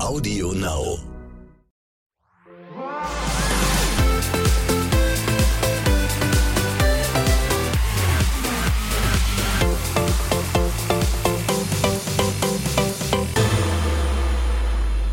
Audio Now.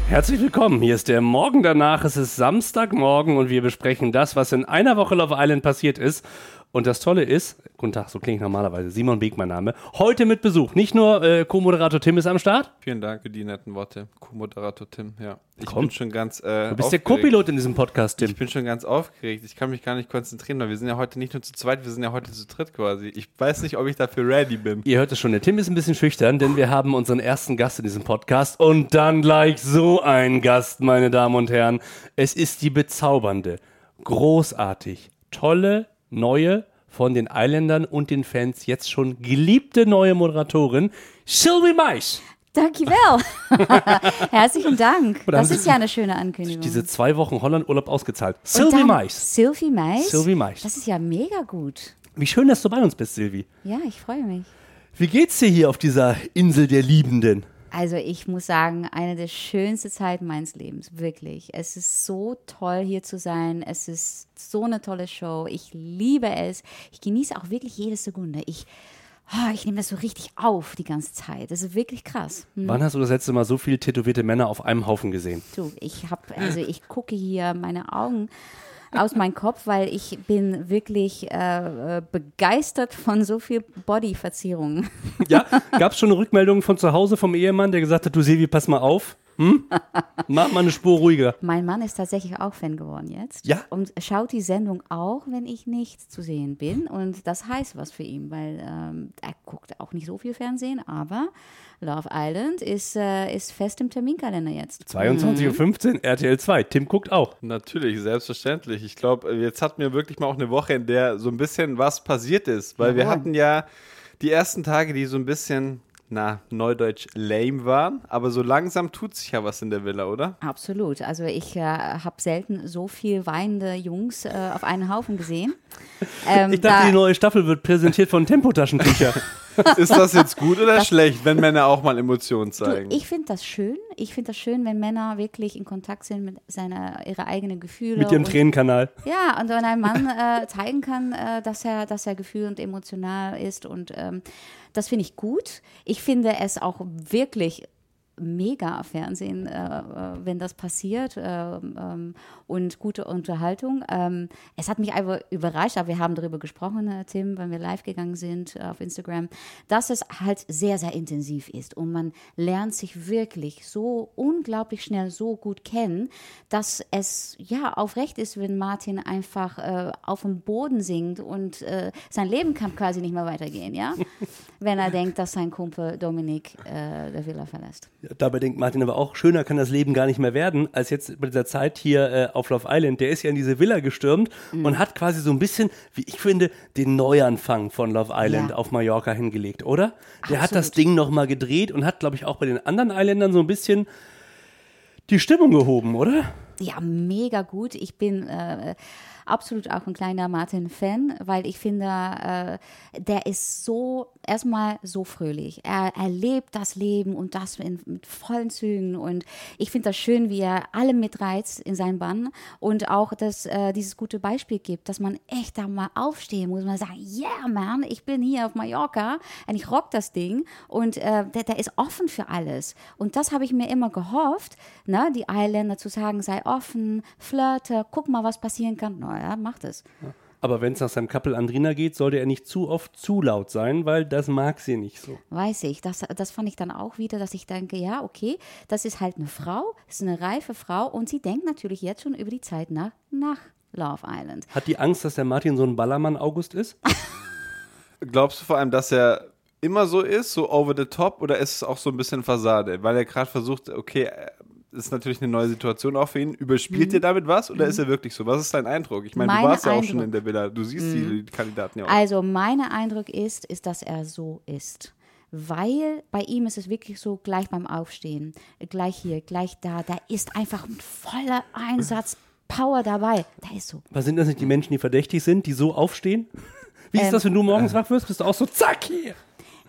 Herzlich willkommen. Hier ist der Morgen danach. Es ist Samstagmorgen und wir besprechen das, was in einer Woche Love Island passiert ist. Und das Tolle ist, guten Tag, so klinge ich normalerweise, Simon Beek mein Name, heute mit Besuch. Nicht nur äh, Co-Moderator Tim ist am Start. Vielen Dank für die netten Worte, Co-Moderator Tim. Ja, ich Komm. bin schon ganz. Äh, Du bist der aufgeregt. Co-Pilot in diesem Podcast, Tim. Ich bin schon ganz aufgeregt. Ich kann mich gar nicht konzentrieren, weil wir sind ja heute nicht nur zu zweit, wir sind ja heute zu dritt quasi. Ich weiß nicht, ob ich dafür ready bin. Ihr hört es schon, der Tim ist ein bisschen schüchtern, denn wir haben unseren ersten Gast in diesem Podcast und dann gleich so ein Gast, meine Damen und Herren. Es ist die bezaubernde, großartig, tolle, neue, von den Islandern und den Fans jetzt schon geliebte neue Moderatorin, Sylvie Mais. Dankjewel. Herzlichen Dank. Das ist ja eine schöne Ankündigung. Diese zwei Wochen Holland-Urlaub ausgezahlt. Sylvie Mais. Sylvie Mais. Sylvie Mais. Das ist ja mega gut. Wie schön, dass du bei uns bist, Sylvie. Ja, ich freue mich. Wie geht's dir hier auf dieser Insel der Liebenden? Also ich muss sagen, eine der schönsten Zeiten meines Lebens, wirklich. Es ist so toll hier zu sein. Es ist so eine tolle Show. Ich liebe es. Ich genieße auch wirklich jede Sekunde. Ich, ah, ich nehme das so richtig auf die ganze Zeit. Das ist wirklich krass. Hm. Wann hast du das letzte Mal so viele tätowierte Männer auf einem Haufen gesehen? Du, ich habe, also ich gucke hier meine Augen aus meinem Kopf, weil ich bin wirklich äh, äh, begeistert von so viel Bodyverzierungen. Ja, gab es schon eine Rückmeldung von zu Hause vom Ehemann, der gesagt hat, du Silvi, pass mal auf. Hm? Mach mal eine Spur ruhiger. Mein Mann ist tatsächlich auch Fan geworden jetzt. Ja? Und schaut die Sendung auch, wenn ich nicht zu sehen bin. Und das heißt was für ihn, weil ähm, er guckt auch nicht so viel Fernsehen, aber Love Island ist, äh, ist fest im Terminkalender jetzt. 22.15 Uhr, RTL 2. Tim guckt auch. Natürlich, selbstverständlich. Ich glaube, jetzt hatten wir wirklich mal auch eine Woche, in der so ein bisschen was passiert ist. Weil wir Jawohl. hatten ja die ersten Tage, die so ein bisschen, na, neudeutsch lame waren. Aber so langsam tut sich ja was in der Villa, oder? Absolut. Also ich äh, habe selten so viel weinende Jungs äh, auf einen Haufen gesehen. Ähm, Ich dachte, da- die neue Staffel wird präsentiert von Tempotaschentücher. Ist das jetzt gut oder schlecht, wenn Männer auch mal Emotionen Du, zeigen? ich finde das schön. Ich finde das schön, wenn Männer wirklich in Kontakt sind mit seiner ihre eigenen Gefühle. mit ihrem und, Tränenkanal. Ja, und wenn ein Mann äh, zeigen kann, äh, dass er, dass er gefühl und emotional ist und ähm, das finde ich gut. Ich finde es auch wirklich mega Fernsehen, äh, äh, wenn das passiert ähm, ähm, und gute Unterhaltung. Ähm, es hat mich einfach überrascht, aber wir haben darüber gesprochen, äh, Tim, wenn wir live gegangen sind äh, auf Instagram, dass es halt sehr, sehr intensiv ist und man lernt sich wirklich so unglaublich schnell so gut kennen, dass es ja aufrecht ist, wenn Martin einfach äh, auf dem Boden singt und äh, sein Leben kann quasi nicht mehr weitergehen, ja, wenn er denkt, dass sein Kumpel Dominik äh, der Villa verlässt. Dabei denkt Martin aber auch, schöner kann das Leben gar nicht mehr werden, als jetzt bei dieser Zeit hier äh, auf Love Island. Der ist ja in diese Villa gestürmt Mhm. und hat quasi so ein bisschen, wie ich finde, den Neuanfang von Love Island Ja. auf Mallorca hingelegt, oder? Der hat Absolut. das Ding nochmal gedreht und hat, glaube ich, auch bei den anderen Isländern so ein bisschen die Stimmung gehoben, oder? Ja, mega gut. Ich bin äh, absolut auch ein kleiner Martin-Fan, weil ich finde, äh, der ist so, erstmal so fröhlich. Er, er lebt das Leben und das in, mit vollen Zügen. Und ich finde das schön, wie er alle mitreizt in seinen Bann und auch, dass äh, dieses gute Beispiel gibt, dass man echt da mal aufstehen muss, mal sagen, yeah, man, ich bin hier auf Mallorca und ich rock das Ding und äh, der, der ist offen für alles. Und das habe ich mir immer gehofft, ne, die Isländer zu sagen, sei offen, flirte, guck mal, was passieren kann. Naja, macht es. Aber wenn es nach seinem Couple Andrina geht, sollte er nicht zu oft zu laut sein, weil das mag sie nicht so. Weiß ich. Das, das fand ich dann auch wieder, dass ich denke, ja, okay, das ist halt eine Frau, das ist eine reife Frau und sie denkt natürlich jetzt schon über die Zeit nach, nach Love Island. Hat die Angst, dass der Martin so ein Ballermann-August ist? Glaubst du vor allem, dass er immer so ist, so over the top, oder ist es auch so ein bisschen Fassade? Weil er gerade versucht, okay, äh, ist natürlich eine neue Situation auch für ihn. Überspielt ihr damit was oder ist er wirklich so? Was ist dein Eindruck? Ich meine, du Mein warst ja auch schon Eindruck- in der Villa. Du siehst die Kandidaten ja auch. Also mein Eindruck ist, ist, dass er so ist. Weil bei ihm ist es wirklich so, gleich beim Aufstehen, gleich hier, gleich da, da ist einfach ein voller Einsatz, Power dabei. Da ist so. Was sind das nicht die Menschen, die verdächtig sind, die so aufstehen? Wie ist Ähm, das, wenn du morgens wach wirst? Bist du auch so zack hier?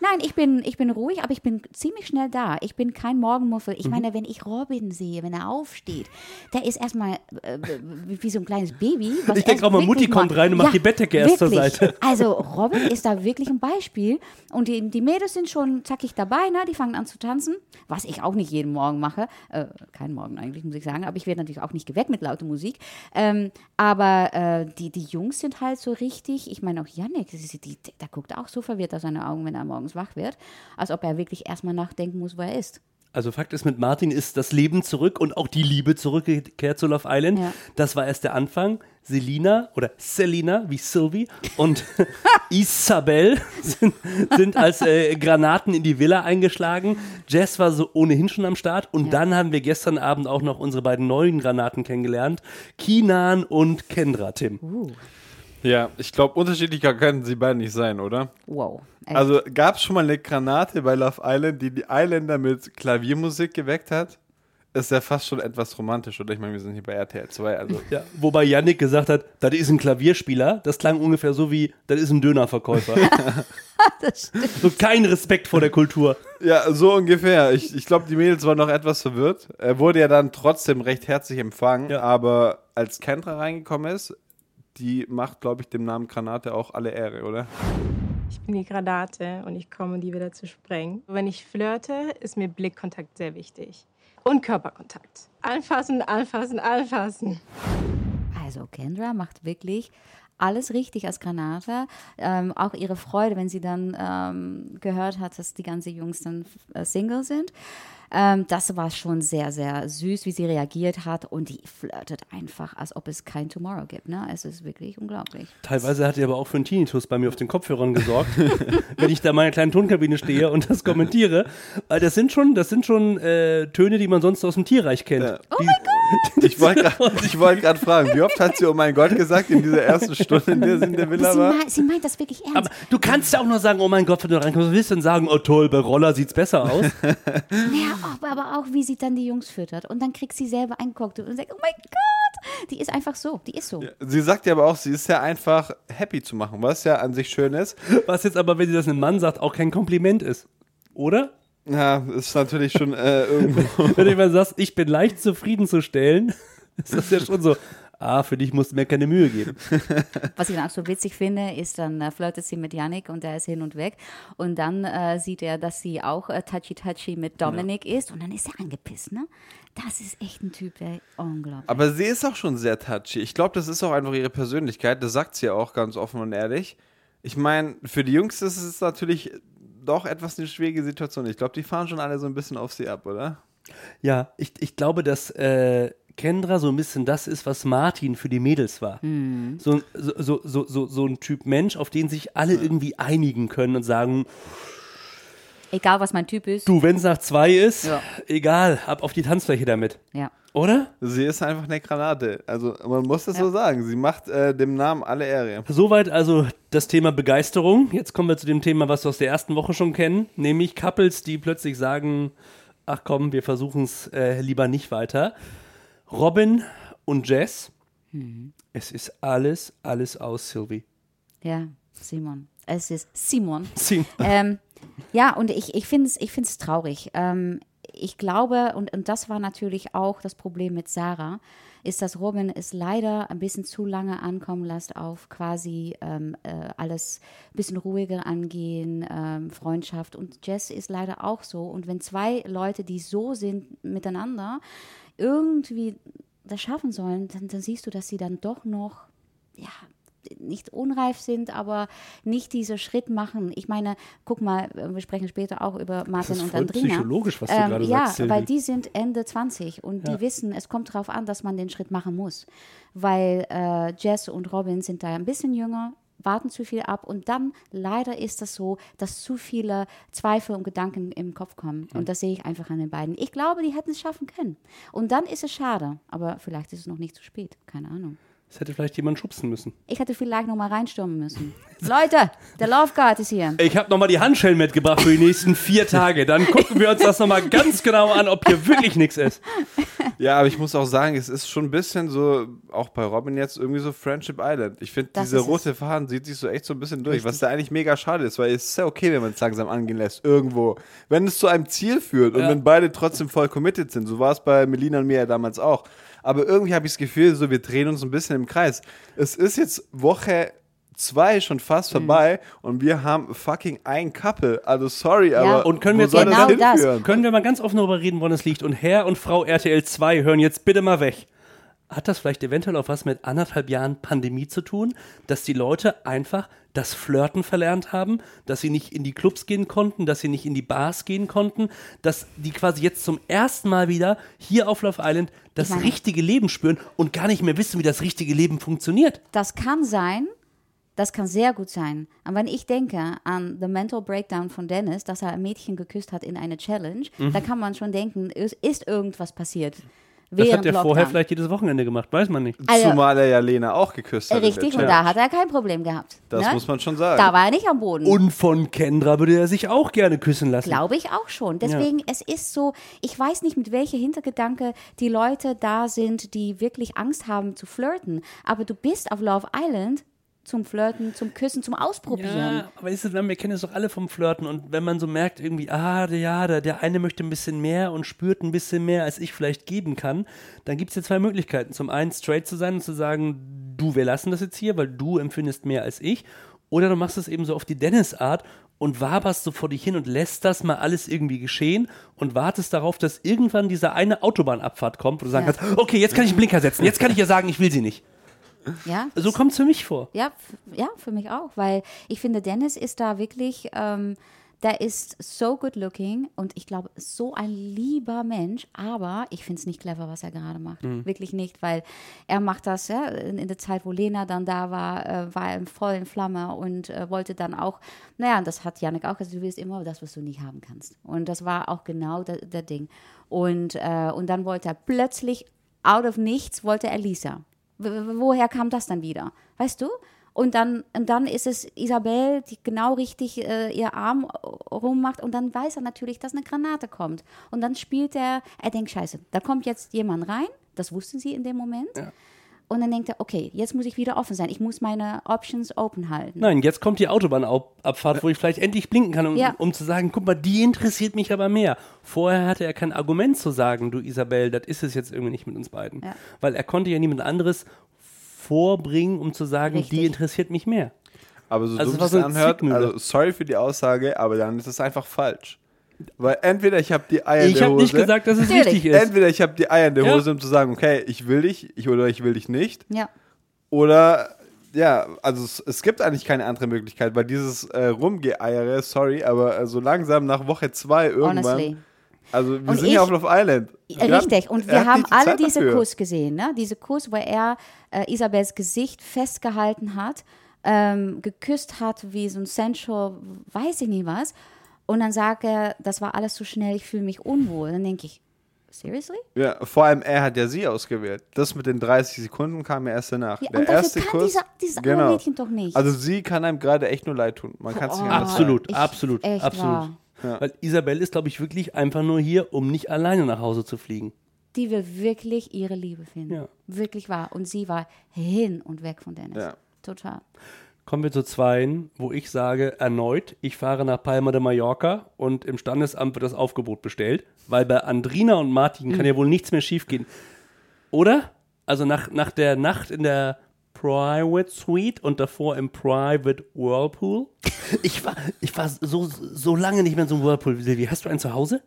Nein, ich bin, ich bin ruhig, aber ich bin ziemlich schnell da. Ich bin kein Morgenmuffel. Mhm. Ich meine, wenn ich Robin sehe, wenn er aufsteht, der ist erstmal äh, wie, so ein kleines Baby. Ich denk erst auch mal, Mutti kommt rein und macht die Bettdecke erst zur. Seite. Also Robin ist da wirklich ein Beispiel. Und die, die Mädels sind schon zackig dabei, ne? die fangen an zu tanzen, was ich auch nicht jeden Morgen mache. Äh, keinen Morgen eigentlich, muss ich sagen. Aber ich werde natürlich auch nicht geweckt mit lauter Musik. Ähm, aber äh, die, die Jungs sind halt so richtig, ich meine auch Yannick, die, die, die, der guckt auch so verwirrt aus seine Augen, wenn er morgens wach wird, als ob er wirklich erstmal nachdenken muss, wo er ist. Also Fakt ist, mit Martin ist das Leben zurück und auch die Liebe zurückgekehrt zu Love Island. Ja. Das war erst der Anfang. Selina oder Selina wie Sylvie und Isabel sind, sind als äh, Granaten in die Villa eingeschlagen. Jess war so ohnehin schon am Start und Ja. dann haben wir gestern Abend auch noch unsere beiden neuen Granaten kennengelernt. Kinan und Kendra, Tim. Ja, ich glaube, unterschiedlicher können sie beide nicht sein, oder? Wow. Echt. Also gab es schon mal eine Granate bei Love Island, die die Islander mit Klaviermusik geweckt hat? Ist ja fast schon etwas romantisch, oder? Ich meine, wir sind hier bei RTL 2, also. Ja, wobei Yannick gesagt hat, das ist ein Klavierspieler. Das klang ungefähr so wie, das ist ein Dönerverkäufer. das stimmt. so kein Respekt vor der Kultur. Ja, so ungefähr. Ich, ich glaube, die Mädels waren noch etwas verwirrt. Er wurde ja dann trotzdem recht herzlich empfangen, Ja. aber als Kendra reingekommen ist, die macht, glaube ich, dem Namen Granate auch alle Ehre, oder? Ich bin die Granate und ich komme, um die wieder zu sprengen. Wenn ich flirte, ist mir Blickkontakt sehr wichtig. Und Körperkontakt. Anfassen, anfassen, anfassen. Also Kendra macht wirklich alles richtig als Granate. Ähm, auch ihre Freude, wenn sie dann ähm, gehört hat, dass die ganzen Jungs dann äh, Single sind. Ähm, das war schon sehr, sehr süß, wie sie reagiert hat. Und die flirtet einfach, als ob es kein Tomorrow gibt. Ne? Es ist wirklich unglaublich. Teilweise hat er aber auch für einen Tinnitus bei mir auf den Kopfhörern gesorgt, wenn ich da in meiner kleinen Tonkabine stehe und das kommentiere. Weil das sind schon, das sind schon äh, Töne, die man sonst aus dem Tierreich kennt. Ja. Oh Ich wollte gerade wollt fragen, wie oft hat sie Oh mein Gott gesagt in dieser ersten Stunde, in der sie in der Villa Sie, war? mei- sie meint das wirklich ernst. Aber du kannst ja auch nur sagen, oh mein Gott, wenn du reinkommst, was willst du denn sagen? Oh toll, bei Roller sieht's besser aus. Ja, aber, aber auch, wie sie dann die Jungs füttert. Und dann kriegt sie selber einen Cocktail und sagt, oh mein Gott, die ist einfach so, die ist so. Sie sagt ja aber auch, sie ist ja einfach happy zu machen, was ja an sich schön ist. Was jetzt aber, wenn sie das einem Mann sagt, auch kein Kompliment ist. Oder? Ja, ist natürlich schon äh, irgendwo. Wenn du jemand sagst, ich bin leicht zufriedenzustellen, ist das ja schon so, ah, für dich musst du mir keine Mühe geben. Was ich dann auch so witzig finde, ist dann äh, flirtet sie mit Yannick und der ist hin und weg. Und dann äh, sieht er, dass sie auch äh, touchy-touchy mit Dominic ist. Und dann ist er angepisst, ne? Das ist echt ein Typ, der unglaublich. Aber sie ist auch schon sehr touchy. Ich glaube, das ist auch einfach ihre Persönlichkeit. Das sagt sie ja auch ganz offen und ehrlich. Ich meine, für die Jungs ist es natürlich doch etwas eine schwierige Situation. Ich glaube, die fahren schon alle so ein bisschen auf sie ab, oder? Ja, ich, ich glaube, dass äh, Kendra so ein bisschen das ist, was Martin für die Mädels war. So, so, so, so, so, so ein Typ Mensch, auf den sich alle irgendwie einigen können und sagen, Egal, was mein Typ ist. du, wenn es nach zwei ist, Ja. egal, ab auf die Tanzfläche damit. Ja. Oder? Sie ist einfach eine Granate. Also, man muss das so sagen. Sie macht äh, dem Namen alle Ehre. Soweit also das Thema Begeisterung. Jetzt kommen wir zu dem Thema, was wir aus der ersten Woche schon kennen, nämlich Couples, die plötzlich sagen, ach komm, wir versuchen es äh, lieber nicht weiter. Robin und Jess, es ist alles, alles aus, Sylvie. Ja, Simon. Es ist Simon. Sie- ähm, ja, und ich, ich finde es ich find's traurig. Ähm, ich glaube, und, und das war natürlich auch das Problem mit Sarah, ist, dass Robin es leider ein bisschen zu lange ankommen lässt auf quasi ähm, äh, alles ein bisschen ruhiger angehen, ähm, Freundschaft. Und Jess ist leider auch so. Und wenn zwei Leute, die so sind miteinander, irgendwie das schaffen sollen, dann, dann siehst du, dass sie dann doch noch, ja, nicht unreif sind, aber nicht diesen Schritt machen. Ich meine, guck mal, wir sprechen später auch über Martin und Andrina. Ähm, psychologisch, was du gerade ja, sagst, Silvi. weil die sind Ende 20 und Ja. die wissen, es kommt darauf an, dass man den Schritt machen muss. Weil äh, Jess und Robin sind da ein bisschen jünger, warten zu viel ab und dann leider ist das so, dass zu viele Zweifel und Gedanken im Kopf kommen. Und das sehe ich einfach an den beiden. Ich glaube, die hätten es schaffen können. Und dann ist es schade, aber vielleicht ist es noch nicht zu spät. Keine Ahnung. Es hätte vielleicht jemand schubsen müssen. Ich hätte vielleicht noch mal reinstürmen müssen. Leute, der Love Guard ist hier. Ich habe nochmal die Handschellen mitgebracht für die nächsten vier Tage. Dann gucken wir uns das nochmal ganz genau an, ob hier wirklich nichts ist. Ja, aber ich muss auch sagen, es ist schon ein bisschen so, auch bei Robin jetzt, irgendwie so Friendship Island. Ich finde, diese rote Faden sieht sich so echt so ein bisschen durch, was da eigentlich mega schade ist, weil es ist ja okay, wenn man es langsam angehen lässt, irgendwo. Wenn es zu einem Ziel führt und Ja. wenn beide trotzdem voll committed sind, so war es bei Melina und mir ja damals auch. Aber irgendwie habe ich das Gefühl, so wir drehen uns ein bisschen im Kreis. Es ist jetzt Woche zwei schon fast Mhm. vorbei und wir haben fucking ein Couple. Also sorry, aber Und können wir wo soll genau das das. hinführen? Können wir mal ganz offen darüber reden, woran es liegt? Und Herr und Frau RTL 2 hören jetzt bitte mal weg. Hat das vielleicht eventuell auch was mit anderthalb Jahren Pandemie zu tun, dass die Leute einfach das Flirten verlernt haben, dass sie nicht in die Clubs gehen konnten, dass sie nicht in die Bars gehen konnten, dass die quasi jetzt zum ersten Mal wieder hier auf Love Island das meine- richtige Leben spüren und gar nicht mehr wissen, wie das richtige Leben funktioniert. Das kann sein, das kann sehr gut sein. Aber wenn ich denke an The Mental Breakdown von Dennis, dass er ein Mädchen geküsst hat in einer Challenge, da kann man schon denken, es ist irgendwas passiert. Das hat er vorher vielleicht jedes Wochenende gemacht, weiß man nicht. Also- Zumal er ja Lena auch geküsst hat. Richtig, und da hat er kein Problem gehabt. Das ne? muss man schon sagen. Da war er nicht am Boden. Und von Kendra würde er sich auch gerne küssen lassen. Glaube ich auch schon. Deswegen, es ist so, ich weiß nicht, mit welcher Hintergedanke die Leute da sind, die wirklich Angst haben zu flirten. Aber du bist auf Love Island zum Flirten, zum Küssen, zum Ausprobieren. Ja, aber ist es, wir kennen es doch alle vom Flirten und wenn man so merkt, irgendwie, ah, der, ja, der, der eine möchte ein bisschen mehr und spürt ein bisschen mehr, als ich vielleicht geben kann, dann gibt es ja zwei Möglichkeiten. Zum einen straight zu sein und zu sagen, du, wir lassen das jetzt hier, weil du empfindest mehr als ich. Oder du machst es eben so auf die Dennis-Art und waberst so vor dich hin und lässt das mal alles irgendwie geschehen und wartest darauf, dass irgendwann diese eine Autobahnabfahrt kommt, wo du sagen Ja. kannst, okay, jetzt kann ich einen Blinker setzen, jetzt kann ich ja sagen, ich will sie nicht. Ja, So kommt es für mich vor. Ja, ja, für mich auch, weil ich finde, Dennis ist da wirklich, ähm, der ist so good looking und ich glaube, so ein lieber Mensch, aber ich finde es nicht clever, was er gerade macht. Wirklich nicht, weil er macht das, ja, in, in der Zeit, wo Lena dann da war, äh, war er voll in Flamme und äh, wollte dann auch, naja, und das hat Janik auch gesagt, du willst immer das, was du nicht haben kannst. Und das war auch genau der, der Ding. Und, äh, und dann wollte er plötzlich, out of nichts, wollte er Lisa. Woher kam das dann wieder? Weißt du? Und dann, und dann ist es Isabel, die genau richtig äh, ihr Arm rummacht und dann weiß er natürlich, dass eine Granate kommt. Und dann spielt er, er denkt, scheiße, da kommt jetzt jemand rein, das wussten sie in dem Moment. Und dann denkt er, okay, jetzt muss ich wieder offen sein, ich muss meine Options open halten. Nein, jetzt kommt die Autobahnabfahrt, wo ich vielleicht endlich blinken kann, um, Ja. um zu sagen, guck mal, die interessiert mich aber mehr. Vorher hatte er kein Argument zu sagen, du Isabel, das ist es jetzt irgendwie nicht mit uns beiden. Ja. Weil er konnte ja niemand anderes vorbringen, um zu sagen, Richtig. die interessiert mich mehr. Aber so Also dumm es anhört, also sorry für die Aussage, aber dann ist es einfach falsch. Weil entweder ich habe die Eier in Ich der habe Hose, nicht gesagt, dass es Natürlich. richtig ist. entweder ich habe die Eier in der Ja. Hose, um zu sagen, okay, ich will dich, ich oder ich will dich nicht, Ja. oder ja, also es, es gibt eigentlich keine andere Möglichkeit, weil dieses äh, Rumgeeiere, sorry, aber äh, so langsam nach Woche zwei irgendwann, Honestly. also wir Und sind ja ich- auf Love Island. Wir Richtig, haben- und wir haben die alle Zeit diese dafür. Kuss gesehen, ne? Diese Kuss, wo er äh, Isabels Gesicht festgehalten hat, ähm, geküsst hat wie so ein Sensual, weiß ich nicht was. Und dann sagt er, das war alles zu schnell, ich fühle mich unwohl. Dann denke ich, seriously? Ja, vor allem er hat ja sie ausgewählt. Das mit den 30 Sekunden kam ja erst danach. Ja, Der und dafür erste kann Kuss, dieser, dieses andere genau. Mädchen doch nicht. Also sie kann einem gerade echt nur leid tun. Man kann es nicht Oh. sagen. Absolut, Ich- absolut, echt absolut. wahr. Weil Isabel ist, glaube ich, wirklich einfach nur hier, um nicht alleine nach Hause zu fliegen. Die will wirklich ihre Liebe finden. Ja. Wirklich wahr. Und sie war hin und weg von Dennis. Ja. Total. Kommen wir zu zweien, wo ich sage, erneut, ich fahre nach Palma de Mallorca und im Standesamt wird das Aufgebot bestellt, weil bei Andrina und Martin kann ja wohl nichts mehr schiefgehen. Oder? Also nach, nach der Nacht in der Private Suite und davor im Private Whirlpool. Ich war, ich war so, so lange nicht mehr in so einem Whirlpool. Silvi, hast du einen zu Hause?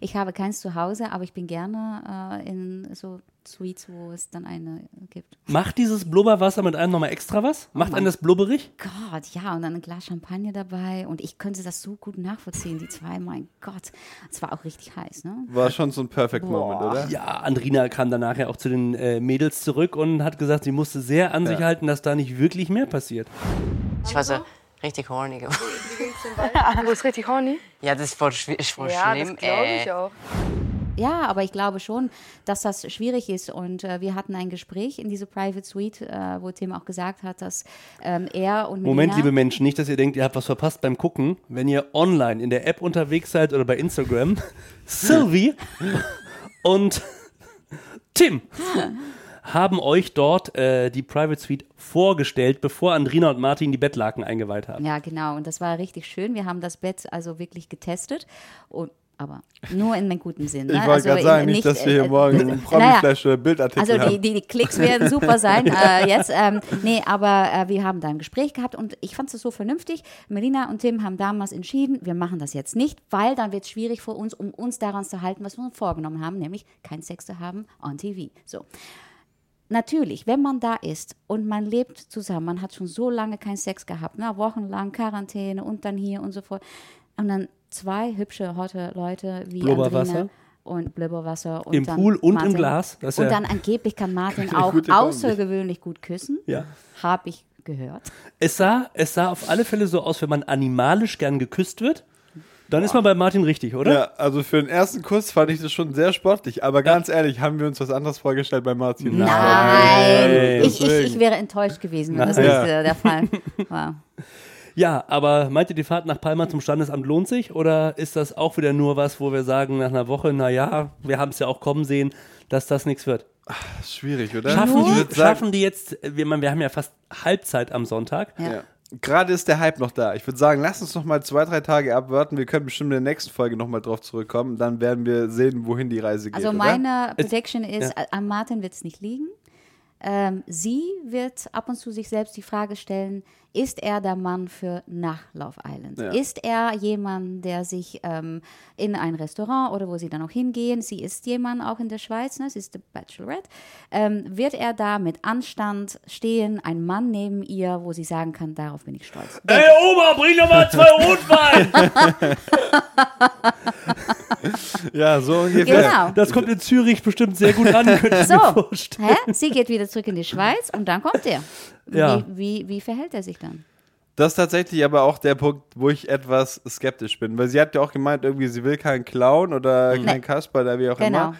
Ich habe keins zu Hause, aber ich bin gerne äh, in so Suites, wo es dann eine gibt. Macht dieses Blubberwasser mit einem nochmal extra was? Macht einen das blubberig? Gott, ja, und dann ein Glas Champagner dabei. Und ich könnte das so gut nachvollziehen, die zwei. Mein Gott, es war auch richtig heiß, ne? War schon so ein Perfect Moment, oder? Ja, Andrina kam danach ja auch zu den äh, Mädels zurück und hat gesagt, sie musste sehr an sich halten, dass da nicht wirklich mehr passiert. Ich war so richtig horny geworden. Du bist richtig horny. Ja, das ist voll, ist voll Ja, schlimm. das glaube ich äh, auch. Ja, aber ich glaube schon, dass das schwierig ist. Und äh, wir hatten ein Gespräch in dieser Private Suite, äh, wo Tim auch gesagt hat, dass ähm, er und Moment, Melina, liebe Menschen, nicht, dass ihr denkt, ihr habt was verpasst beim Gucken. Wenn ihr online in der App unterwegs seid oder bei Instagram, Sylvie und Tim haben euch dort äh, die Private Suite vorgestellt, bevor Andrina und Martin die Bettlaken eingeweiht haben. Ja, genau. Und das war richtig schön. Wir haben das Bett also wirklich getestet. Und aber nur in einem guten Sinn. Ich ne? wollte Also gerade sagen, nicht, dass wir hier äh, morgen äh, einen naja, Promi-Flash oder Bildartikel Also die, haben. die, die Klicks werden super sein äh, jetzt. Ähm, nee, aber äh, wir haben da ein Gespräch gehabt und ich fand es so vernünftig. Melina und Tim haben damals entschieden, wir machen das jetzt nicht, weil dann wird es schwierig für uns, um uns daran zu halten, was wir uns vorgenommen haben, nämlich keinen Sex zu haben on TV. So. Natürlich, wenn man da ist und man lebt zusammen, man hat schon so lange keinen Sex gehabt, ne, wochenlang Quarantäne und dann hier und so fort. Und dann zwei hübsche, hotte Leute wie Blubberwasser. Andrina und Blubberwasser. Und Im dann Pool und im Martin. Glas. Das ist und ja- dann angeblich kann Martin auch außergewöhnlich gut küssen. Ja. Habe ich gehört. Es sah, es sah auf alle Fälle so aus, wenn man animalisch gern geküsst wird. Dann ist man bei Martin richtig, oder? Ja, also für den ersten Kuss fand ich das schon sehr sportlich. Aber ganz ehrlich, haben wir uns was anderes vorgestellt bei Martin? Nein, ich, ich, deswegen. ich wäre enttäuscht gewesen, wenn das Nein. nicht Ja. der Fall war. Ja, aber meint ihr, die Fahrt nach Palma zum Standesamt lohnt sich? Oder ist das auch wieder nur was, wo wir sagen, nach einer Woche, naja, wir haben es ja auch kommen sehen, dass das nichts wird? Ist schwierig, oder? Schaffen die, schaffen die jetzt, wir, wir haben ja fast Halbzeit am Sonntag. Ja. Ja. Gerade ist der Hype noch da. Ich würde sagen, lass uns noch mal zwei, drei Tage abwarten. Wir können bestimmt in der nächsten Folge noch mal drauf zurückkommen. Dann werden wir sehen, wohin die Reise geht. Also oder? meine Es- Prediction ist, ja. an Martin wird es nicht liegen. Ähm, sie wird ab und zu sich selbst die Frage stellen, ist er der Mann für nach Love Island? Ja. Ist er jemand, der sich ähm, in ein Restaurant oder wo sie dann auch hingehen, sie ist jemand auch in der Schweiz, ne? sie ist die Bachelorette, ähm, wird er da mit Anstand stehen, ein Mann neben ihr, wo sie sagen kann, darauf bin ich stolz. Ey Oma, bring doch mal zwei Rotwein! Ja, so ungefähr. Genau. Das kommt in Zürich bestimmt sehr gut an, könnte ich mir So, vorstellen. hä? sie geht wieder zurück in die Schweiz und dann kommt er. Wie, Ja. wie, wie verhält er sich dann? Das ist tatsächlich aber auch der Punkt, wo ich etwas skeptisch bin. Weil sie hat ja auch gemeint, irgendwie, sie will keinen Clown oder keinen Kasper oder wie auch Genau. immer.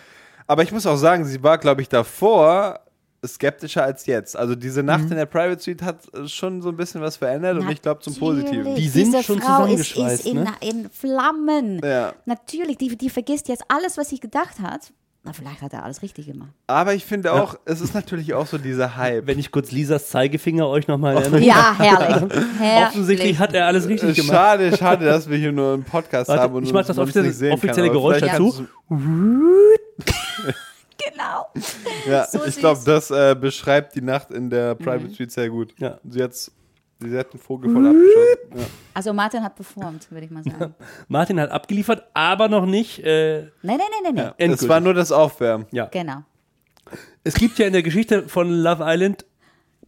Aber ich muss auch sagen, sie war, glaube ich, davor skeptischer als jetzt. Also diese Nacht in der Private Suite hat äh, schon so ein bisschen was verändert und ich glaube zum Positiven. Natürlich. Die sind Diese schon Frau ist, zusammengeschweißt, ist in, ne? in Flammen. Ja. Natürlich, die, die vergisst jetzt alles, was sie gedacht hat. Na, vielleicht hat er alles richtig gemacht. Aber ich finde auch, es ist natürlich auch so dieser Hype. Wenn ich kurz Lisas Zeigefinger euch nochmal erinnere. Ja, herrlich. herrlich. Offensichtlich hat er alles richtig Äh, gemacht. Schade, schade, dass wir hier nur einen Podcast Warte, haben und ich mach das uns offizielle- nicht sehen offizielle Geräusch dazu. Genau. Ja, So ich glaube, das äh, beschreibt die Nacht in der Private Mhm. Suite sehr gut. Ja. Sie, hat's, sie hat einen Vogel voll abgeschossen. Ja. Also Martin hat performt, würde ich mal sagen. Martin hat abgeliefert, aber noch nicht. Äh, Nein, nein, nein, nein, nein. Es war nur das Aufwärmen. ja. Genau. Es gibt ja in der Geschichte von Love Island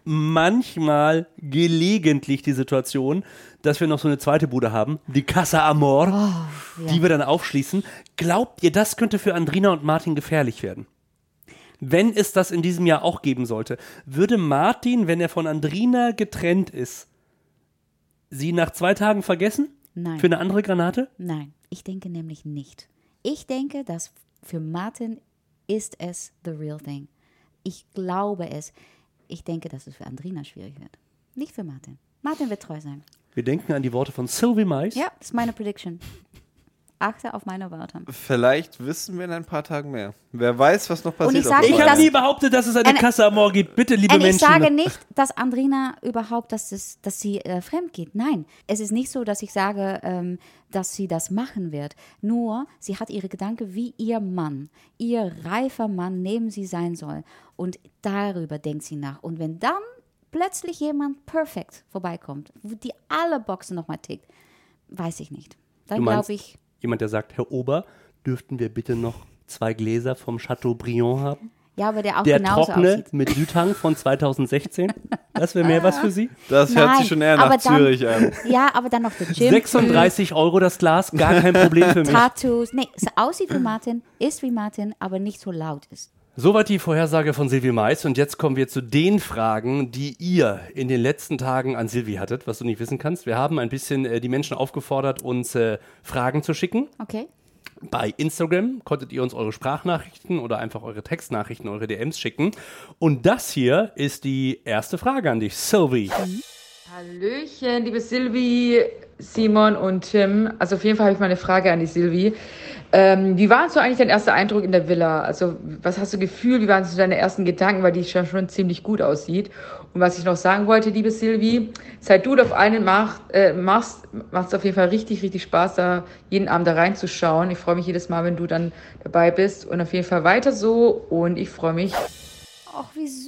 manchmal gelegentlich die Situation, dass wir noch so eine zweite Bude haben, die Casa Amor, Oh, die wir dann aufschließen. Glaubt ihr, das könnte für Andrina und Martin gefährlich werden? Wenn es das in diesem Jahr auch geben sollte, würde Martin, wenn er von Andrina getrennt ist, sie nach zwei Tagen vergessen? Nein. Für eine andere Granate? Nein, ich denke nämlich nicht. Ich denke, dass für Martin ist es the real thing. Ich glaube es. Ich denke, dass es für Andrina schwierig wird. Nicht für Martin. Martin wird treu sein. Wir denken an die Worte von Sylvie Mais. Ja, das ist meine Prediction. Achte auf meine Wörter. Vielleicht wissen wir in ein paar Tagen mehr. Wer weiß, was noch passiert. ich sage Ich habe nie behauptet, dass es eine Eine- Casa Amor gibt. Bitte, liebe Und ich Menschen. sage nicht, dass Andrina überhaupt, dass, es, dass sie äh, fremd geht. Nein, es ist nicht so, dass ich sage, ähm, dass sie das machen wird. Nur, sie hat ihre Gedanken, wie ihr Mann, ihr reifer Mann neben sie sein soll. Und darüber denkt sie nach. Und wenn dann plötzlich jemand perfekt vorbeikommt, die alle Boxen nochmal tickt, weiß ich nicht. Dann glaube ich, jemand, der sagt, Herr Ober, dürften wir bitte noch zwei Gläser vom Chateaubriand haben? ja, aber der auch Der genauso trockene aussieht. mit Südhang von 2016. Das wäre mehr was für Sie. Das hört Nein, sich schon eher nach dann- Zürich an. Ja, aber dann noch der Gym. 36 Euro das Glas, gar kein Problem für mich. Tattoos. Nee, es aussieht wie Martin, ist wie Martin, aber nicht so laut ist. Soweit die Vorhersage von Silvi Mais. Und jetzt kommen wir zu den Fragen, die ihr in den letzten Tagen an Silvi hattet, was du nicht wissen kannst. Wir haben ein bisschen äh, die Menschen aufgefordert, uns äh, Fragen zu schicken. Okay? Bei Instagram konntet ihr uns eure Sprachnachrichten oder einfach eure Textnachrichten, eure DMs schicken. Und das hier ist die erste Frage an dich, Sylvie. Hallöchen, liebe Silvi, Simon und Tim. Also auf jeden Fall habe ich mal eine Frage an die Silvi. Ähm, wie war so eigentlich dein erster Eindruck in der Villa? Also, was hast du gefühlt? Wie waren so deine ersten Gedanken, weil die schon, schon ziemlich gut aussieht? Und was ich noch sagen wollte, liebe Silvi, seit du auf einen macht, äh, machst, macht es auf jeden Fall richtig, richtig Spaß, da jeden Abend da reinzuschauen. Ich freue mich jedes Mal, wenn du dann dabei bist. Und auf jeden Fall weiter so. Und ich freue mich. Ach, wie.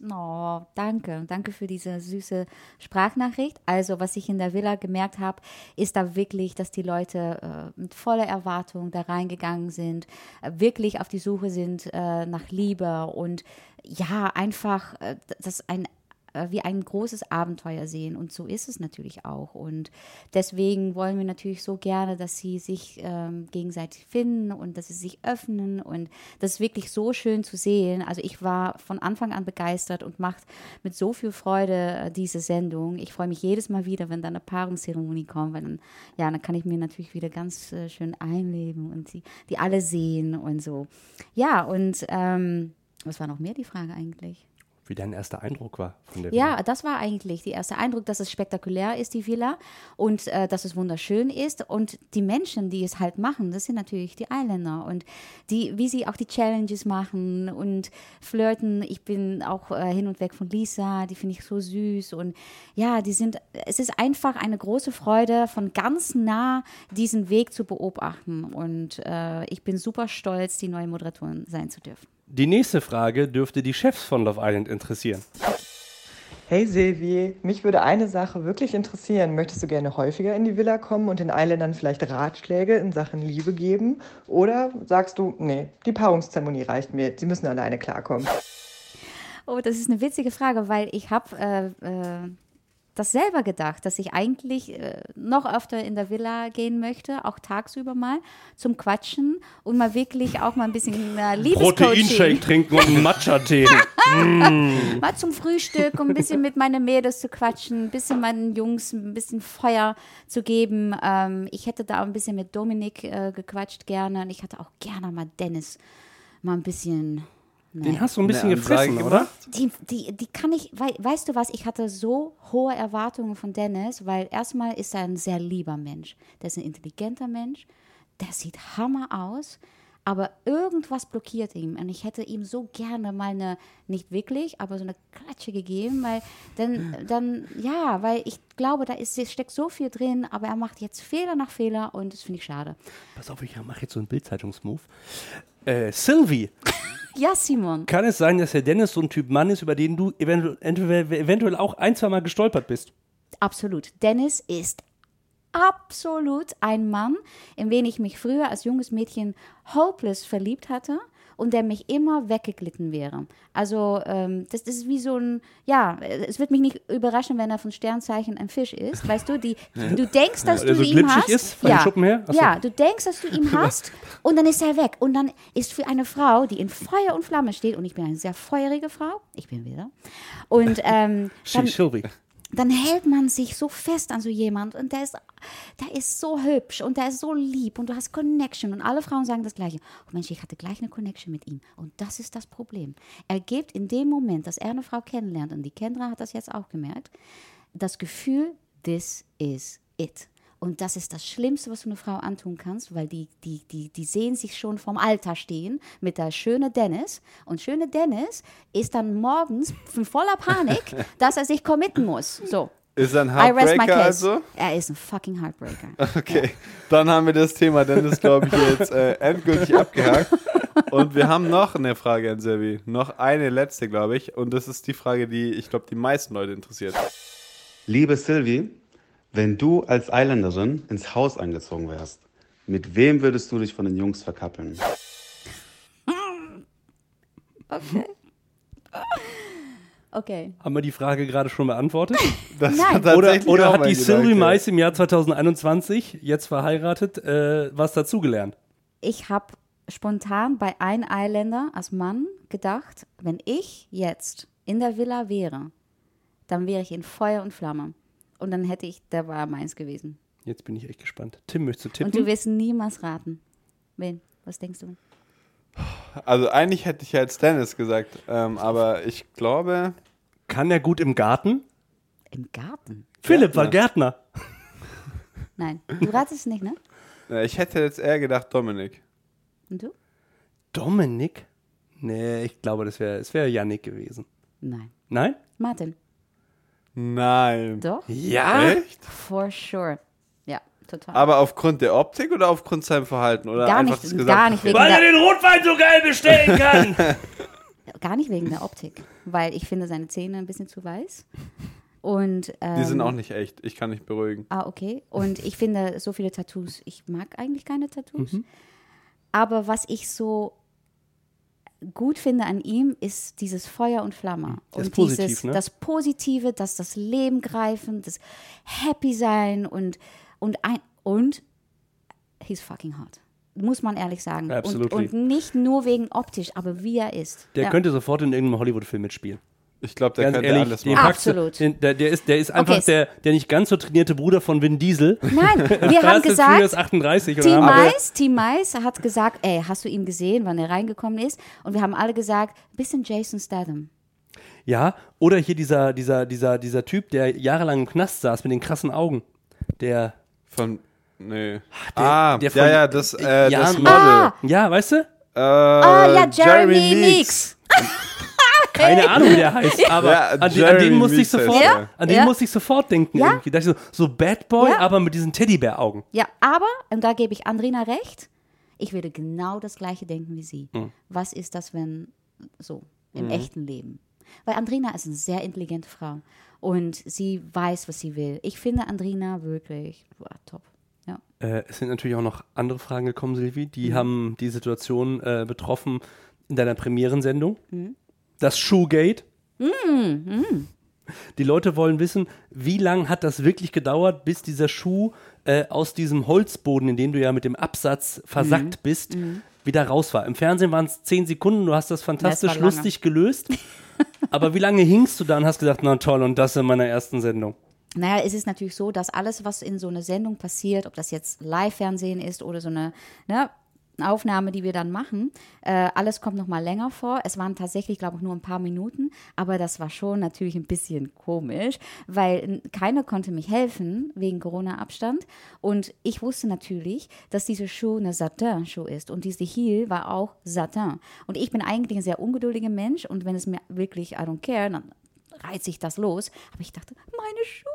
No, danke. Danke für diese süße Sprachnachricht. Also, was ich in der Villa gemerkt habe, ist da wirklich, dass die Leute äh, mit voller Erwartung da reingegangen sind, äh, wirklich auf die Suche sind äh, nach Liebe und ja, einfach, äh, das ein äh, wie ein großes Abenteuer sehen. Und so ist es natürlich auch. Und deswegen wollen wir natürlich so gerne, dass sie sich ähm, gegenseitig finden und dass sie sich öffnen. Und das ist wirklich so schön zu sehen. Also ich war von Anfang an begeistert und macht mit so viel Freude äh, diese Sendung. Ich freue mich jedes Mal wieder, wenn dann eine Paarungszeremonie kommt, weil dann, ja, dann kann ich mir natürlich wieder ganz äh, schön einleben und sie, die alle sehen und so. Ja, und ähm, was war noch mehr die Frage eigentlich? Wie dein erster Eindruck war von der Ja, das war eigentlich der erste Eindruck, dass es spektakulär ist, die Villa, und äh, dass es wunderschön ist. Und die Menschen, die es halt machen, das sind natürlich die Eiländer. Und die, wie sie auch die Challenges machen und flirten. Ich bin auch äh, hin und weg von Lisa, die finde ich so süß. Und ja, die sind, es ist einfach eine große Freude, von ganz nah diesen Weg zu beobachten. Und äh, ich bin super stolz, die neue Moderatorin sein zu dürfen. Die nächste Frage dürfte die Chefs von Love Island interessieren. Hey Silvi, mich würde eine Sache wirklich interessieren. Möchtest du gerne häufiger in die Villa kommen und den Eiländern vielleicht Ratschläge in Sachen Liebe geben? Oder sagst du, nee, die Paarungszeremonie reicht mir, sie müssen alleine klarkommen? Oh, das ist eine witzige Frage, weil ich habe äh, äh, das selber gedacht, dass ich eigentlich äh, noch öfter in der Villa gehen möchte, auch tagsüber mal zum Quatschen und mal wirklich auch mal ein bisschen äh. Proteinshake trinken und Matcha-Tee. mm. Mal zum Frühstück, um ein bisschen mit meinen Mädels zu quatschen, ein bisschen meinen Jungs ein bisschen Feuer zu geben. Ähm, ich hätte da ein bisschen mit Dominik äh, gequatscht gerne und ich hatte auch gerne mal Dennis mal ein bisschen Den hast du ein bisschen Eine gefressen, oder? die, die, die kann ich, wei- weißt du was, ich hatte so hohe Erwartungen von Dennis, weil erstmal ist er ein sehr lieber Mensch. Der ist ein intelligenter Mensch, der sieht Hammer aus, aber irgendwas blockiert ihn. Und ich hätte ihm so gerne mal eine, nicht wirklich, aber so eine Klatsche gegeben, weil dann, dann ja, weil ich glaube, da ist, steckt so viel drin, aber er macht jetzt Fehler nach Fehler und das finde ich schade. Pass auf, ich mache jetzt so einen Bildzeitungsmove. Äh, Sylvie, Ja, Simon. kann es sein, dass der Dennis so ein Typ Mann ist, über den du eventuell, eventuell, auch ein, zwei Mal gestolpert bist? Absolut. Dennis ist absolut ein Mann, in wen ich mich früher als junges Mädchen hopeless verliebt hatte und der mich immer weggeglitten wäre. Also ähm, das, das ist wie so ein, ja, es wird mich nicht überraschen, wenn er von Sternzeichen ein Fisch ist. Weißt du, die, du denkst, dass der du so ihn hast. ist, von ja, Schuppen her? Ja, du denkst, dass du ihn hast und dann ist er weg. Und dann ist für eine Frau, die in Feuer und Flamme steht, und ich bin eine sehr feurige Frau, ich bin wieder, und ähm, dann. Dann hält man sich so fest an so jemand und der ist, der ist so hübsch und der ist so lieb und du hast Connection und alle Frauen sagen das Gleiche. Oh Mensch, ich hatte gleich eine Connection mit ihm und das ist das Problem. Er gibt in dem Moment, dass er eine Frau kennenlernt und die Kendra hat das jetzt auch gemerkt, das Gefühl, this is it. Und das ist das Schlimmste, was du einer Frau antun kannst, weil die, die, die, die sehen sich schon vom Alter stehen mit der schöne Dennis. Und schöne Dennis ist dann morgens in voller Panik, dass er sich committen muss. So. Ist er ein I rest my Heartbreaker also? Er ist ein fucking Heartbreaker. Okay, dann haben wir das Thema Dennis, glaube ich, jetzt äh, endgültig abgehakt. Und wir haben noch eine Frage an Silvi. Noch eine letzte, glaube ich. Und das ist die Frage, die ich glaube, die meisten Leute interessiert. Liebe Sylvie, wenn du als Eiländerin ins Haus eingezogen wärst, mit wem würdest du dich von den Jungs verkappeln? Okay. Okay. Haben wir die Frage gerade schon beantwortet? Das Nein. Oder, oder hat die Sylvie. Mais im Jahr 2021, jetzt verheiratet, äh, was dazugelernt? Ich habe spontan bei einem Eiländer als Mann gedacht, wenn ich jetzt in der Villa wäre, dann wäre ich in Feuer und Flamme. Und dann hätte ich, der war meins gewesen. Jetzt bin ich echt gespannt. Tim, möchtest du tippen? Und du wirst niemals raten. Wen? Was denkst du? Also eigentlich hätte ich ja jetzt Dennis gesagt, ähm, aber ich glaube, Kann er gut im Garten? Im Garten? Philipp war Gärtner. Nein, du ratest nicht, ne? Ich hätte jetzt eher gedacht Dominik. Und du? Dominik? Nee, ich glaube, das wäre es wär Yannick gewesen. Nein. Nein? Martin. Nein. Doch? Ja? Echt? For sure. Ja, total. Aber aufgrund der Optik oder aufgrund seinem Verhalten? Oder Gar einfach nicht- das gar nicht wegen Weil er den Rotwein so geil bestellen kann. Gar nicht wegen der Optik, weil ich finde seine Zähne ein bisschen zu weiß. Und, ähm, Die sind auch nicht echt. Ich kann nicht beruhigen. Ah, okay. Und ich finde so viele Tattoos, ich mag eigentlich keine Tattoos. Aber was ich so gut finde an ihm, ist dieses Feuer und Flamme. Das ist und positiv, dieses, ne? das Positive, das das Leben greifen, das Happy sein und, und, ein, und he's fucking hot. Muss man ehrlich sagen. Und, Absolutely. und nicht nur wegen optisch, aber wie er ist. Der Ja. könnte sofort in irgendeinem Hollywood-Film mitspielen. Ich glaube, der Ganz könnte ehrlich, alles machen. du- Absolut. Den, der, der, ist, der ist einfach Okay, der, der nicht ganz so trainierte Bruder von Vin Diesel. Nein, wir haben gesagt, 38 oder Team Mais, Team Mais hat gesagt, ey, hast du ihn gesehen, wann er reingekommen ist? Und wir haben alle gesagt, bisschen Jason Statham. Ja, oder hier dieser, dieser, dieser, dieser Typ, der jahrelang im Knast saß mit den krassen Augen. Der, Von. Nee. der- ah, der ja, von- ja, das, äh, Ja, das. Model. Ah, ja, weißt du? Äh, ah ja, Jeremy, Meeks. Keine Ahnung, wie der heißt, aber Ja, an, den, an den musste ich sofort, er. an den Ja. musste ich sofort denken Ja. irgendwie. Da dachte ich so, so Bad Boy, Ja. aber mit diesen Teddybär-Augen. Ja, aber, und da gebe ich Andrina recht, ich würde genau das gleiche denken wie sie. Hm. Was ist das, wenn so im Mhm. echten Leben? Weil Andrina ist eine sehr intelligente Frau und sie weiß, was sie will. Ich finde Andrina wirklich boah, top. Ja. Äh, es sind natürlich auch noch andere Fragen gekommen, Silvi. Die Mhm. haben die Situation äh, betroffen in deiner Premierensendung. Mhm. Das Shoegate. Die Leute wollen wissen, wie lange hat das wirklich gedauert, bis dieser Schuh äh, aus diesem Holzboden, in dem du ja mit dem Absatz Mhm. versackt bist, wieder raus war. Im Fernsehen waren es zehn Sekunden, du hast das fantastisch lange. lustig gelöst. Aber wie lange hingst du da und hast gesagt, na toll, und das in meiner ersten Sendung? Naja, es ist natürlich so, dass alles, was in so einer Sendung passiert, ob das jetzt Live-Fernsehen ist oder so eine ne, Aufnahme, die wir dann machen, äh, alles kommt noch mal länger vor. Es waren tatsächlich, glaube ich, nur ein paar Minuten, aber das war schon natürlich ein bisschen komisch, weil keiner konnte mich helfen wegen Corona-Abstand und ich wusste natürlich, dass diese Schuh eine Satin-Schuh ist und diese Heel war auch Satin und ich bin eigentlich ein sehr ungeduldiger Mensch und wenn es mir wirklich, I don't care, dann reißt sich das los. Aber ich dachte, meine Schuhe.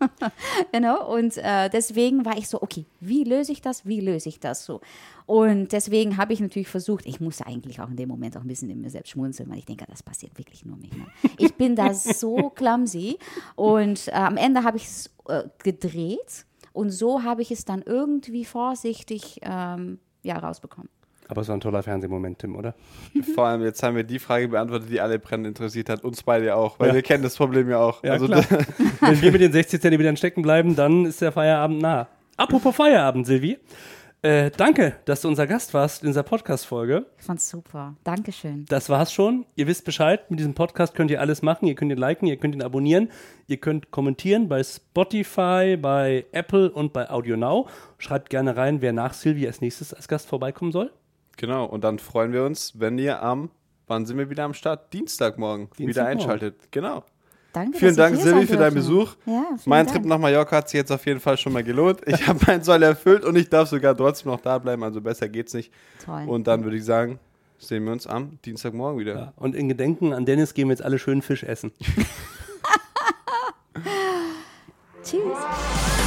genau. Und äh, deswegen war ich so, okay, wie löse ich das? Wie löse ich das so? Und deswegen habe ich natürlich versucht, ich musste eigentlich auch in dem Moment auch ein bisschen in mir selbst schmunzeln, weil ich denke, das passiert wirklich nur mir. Ne? Ich bin da so clumsy. Und äh, am Ende habe ich es äh, gedreht und so habe ich es dann irgendwie vorsichtig ähm, ja, rausbekommen. Aber es war ein toller Fernsehmoment, Tim, oder? Vor allem, jetzt haben wir die Frage beantwortet, die alle brennend interessiert hat. Uns beide ja auch, weil Ja. wir kennen das Problem ja auch. Ja, also, klar. Wenn wir mit den 60 Zentimetern stecken bleiben, dann ist der Feierabend nah. Apropos Feierabend, Silvi. Äh, danke, dass du unser Gast warst in dieser Podcast-Folge. Ich fand's super. Dankeschön. Das war's schon. Ihr wisst Bescheid. Mit diesem Podcast könnt ihr alles machen. Ihr könnt ihn liken, ihr könnt ihn abonnieren, ihr könnt kommentieren bei Spotify, bei Apple und bei Audio Now. Schreibt gerne rein, wer nach Silvi als nächstes als Gast vorbeikommen soll. Genau, und dann freuen wir uns, wenn ihr am, wann sind wir wieder am Start? Dienstagmorgen wieder Dienstagmorgen. einschaltet. Genau. Danke, Vielen Dank, Silvi, für deinen. Besuch. Ja, Mein Dank. Trip nach Mallorca hat sich jetzt auf jeden Fall schon mal gelohnt. Ich habe meinen Soll erfüllt und ich darf sogar trotzdem noch da bleiben, also besser geht's nicht. Toll. Und dann würde ich sagen, sehen wir uns am Dienstagmorgen wieder. Ja. Und in Gedenken an Dennis gehen wir jetzt alle schön Fisch essen. Tschüss.